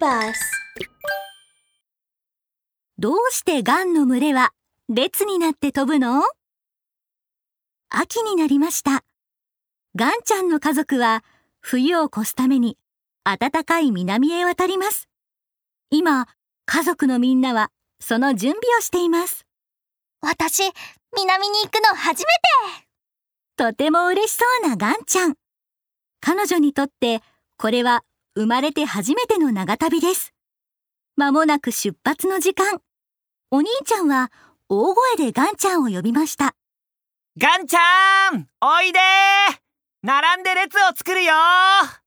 バスどうしてガンの群れは列になって飛ぶの？秋になりました。ガンちゃんの家族は冬を越すために暖かい南へ渡ります。今、家族のみんなはその準備をしています。私、南に行くの初めてとても嬉しそうなガンちゃん。彼女にとってこれは生まれて初めての長旅です。まもなく出発の時間。お兄ちゃんは大声でガンちゃんを呼びました。ガンちゃんおいで並んで列を作るよは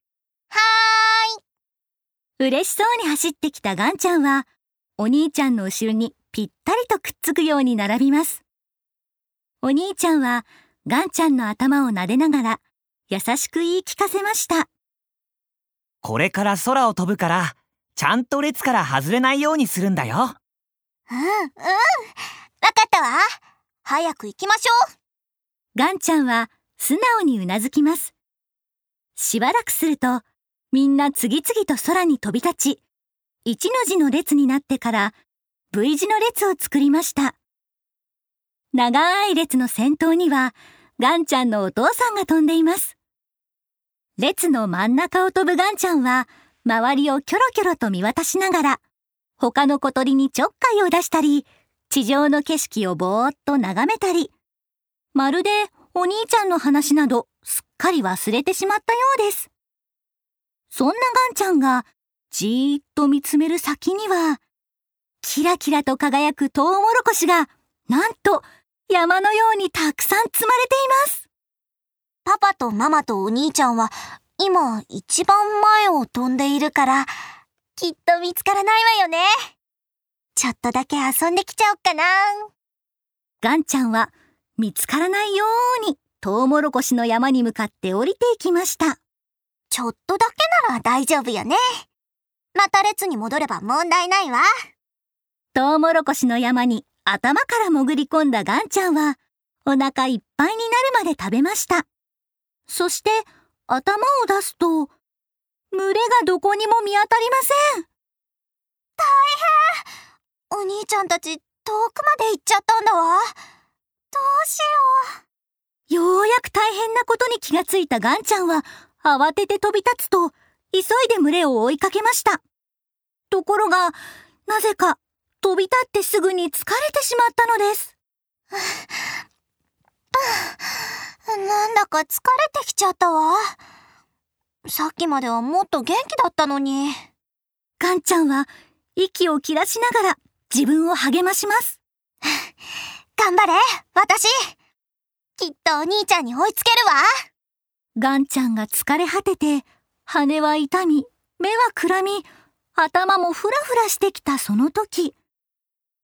ーい嬉しそうに走ってきたガンちゃんは、お兄ちゃんの後ろにぴったりとくっつくように並びます。お兄ちゃんはガンちゃんの頭を撫でながら優しく言い聞かせました。これから空を飛ぶからちゃんと列から外れないようにするんだようん、うん。わかったわ。早く行きましょう。ガンちゃんは素直にうなずきます。しばらくすると、みんな次々と空に飛び立ち、一の字の列になってから V 字の列を作りました。長い列の先頭には、ガンちゃんのお父さんが飛んでいます。列の真ん中を飛ぶガンちゃんは、周りをキョロキョロと見渡しながら、他の小鳥にちょっかいを出したり、地上の景色をぼーっと眺めたり、まるでお兄ちゃんの話などすっかり忘れてしまったようです。そんなガンちゃんがじーっと見つめる先には、キラキラと輝くトウモロコシが、なんと山のようにたくさん積まれています。パパとママとお兄ちゃんは、今一番前を飛んでいるから、きっと見つからないわよね。ちょっとだけ遊んできちゃおっかな。ガンちゃんは見つからないようにトウモロコシの山に向かって降りていきました。ちょっとだけなら大丈夫よね。また列に戻れば問題ないわ。トウモロコシの山に頭から潜り込んだガンちゃんはお腹いっぱいになるまで食べました。そして頭を出すと群れがどこにも見当たりません。大変お兄ちゃんたち遠くまで行っちゃったんだわ。どうしようようやく大変なことに気がついたガンちゃんは慌てて飛び立つと急いで群れを追いかけました。ところがなぜか飛び立ってすぐに疲れてしまったのです。う。なんだか疲れてきちゃったわ。さっきまではもっと元気だったのに。ガンちゃんは息を切らしながら自分を励まします。頑張れ私きっとお兄ちゃんに追いつけるわガンちゃんが疲れ果てて、羽は痛み、目はくらみ、頭もフラフラしてきたその時、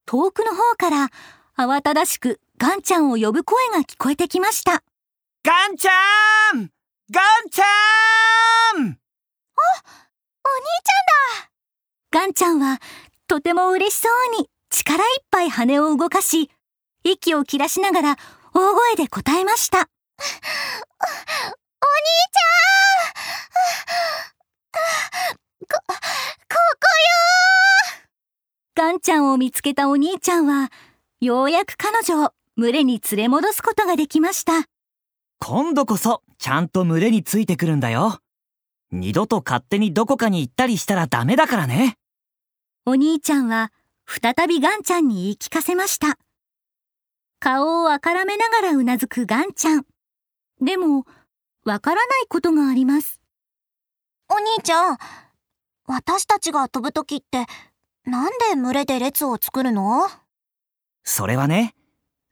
遠くの方から慌ただしくガンちゃんを呼ぶ声が聞こえてきました。ガンちゃん！ガンちゃん！お兄ちガンちゃんはとても嬉しそうに力いっぱい羽を動かし、息を切らしながら大声で答えました。ゃんだお兄ちゃん！こ、ここガンちゃんを見つけたお兄ちゃんは、ようやく彼女を群れに連れ戻すことができました。今度こそちゃんと群れについてくるんだよ二度と勝手にどこかに行ったりしたらダメだからねお兄ちゃんは再びガンちゃんに言い聞かせました。顔をあからめながらうなずくガンちゃん。でも、わからないことがあります。お兄ちゃん、私たちが飛ぶときって、なんで群れで列を作るの？それはね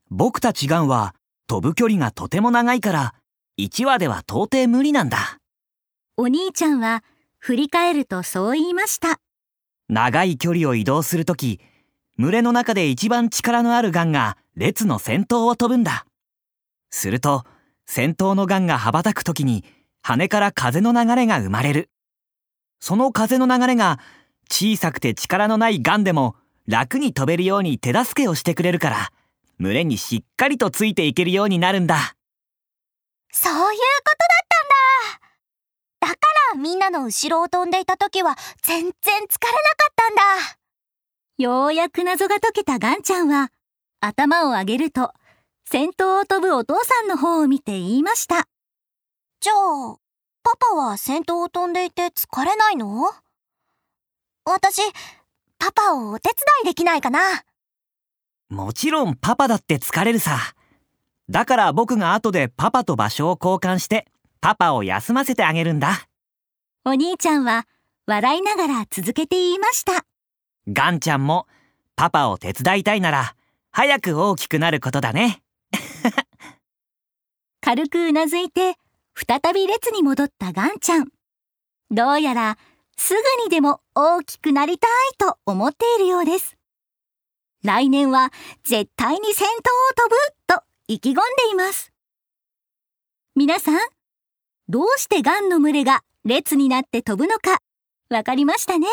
僕たちガンは飛ぶ距離がとても長いから1羽では到底無理なんだ。お兄ちゃんは振り返るとそう言いました。長い距離を移動するとき群れの中で一番力のあるガンが列の先頭を飛ぶんだ。すると先頭のガンが羽ばたくときに羽から風の流れが生まれる。その風の流れが小さくて力のないガンでも楽に飛べるように手助けをしてくれるから群れにしっかりとついていけるようになるんだそういうことだったんだ。だからみんなの後ろを飛んでいた時は全然疲れなかったんだ。ようやく謎が解けたガンちゃんは、頭を上げると、先頭を飛ぶお父さんの方を見て言いました。じゃあ、パパは先頭を飛んでいて疲れないの？私、パパをお手伝いできないかなもちろんパパだって疲れるさ。だから僕が後でパパと場所を交換してパパを休ませてあげるんだ。お兄ちゃんは笑いながら続けて言いました。ガンちゃんもパパを手伝いたいなら早く大きくなることだね。軽くうなずいて再び列に戻ったガンちゃん。どうやらすぐにでも大きくなりたいと思っているようです。来年は絶対に先頭を飛ぶと意気込んでいます。皆さん、どうしてガンの群れが列になって飛ぶのかわかりましたね？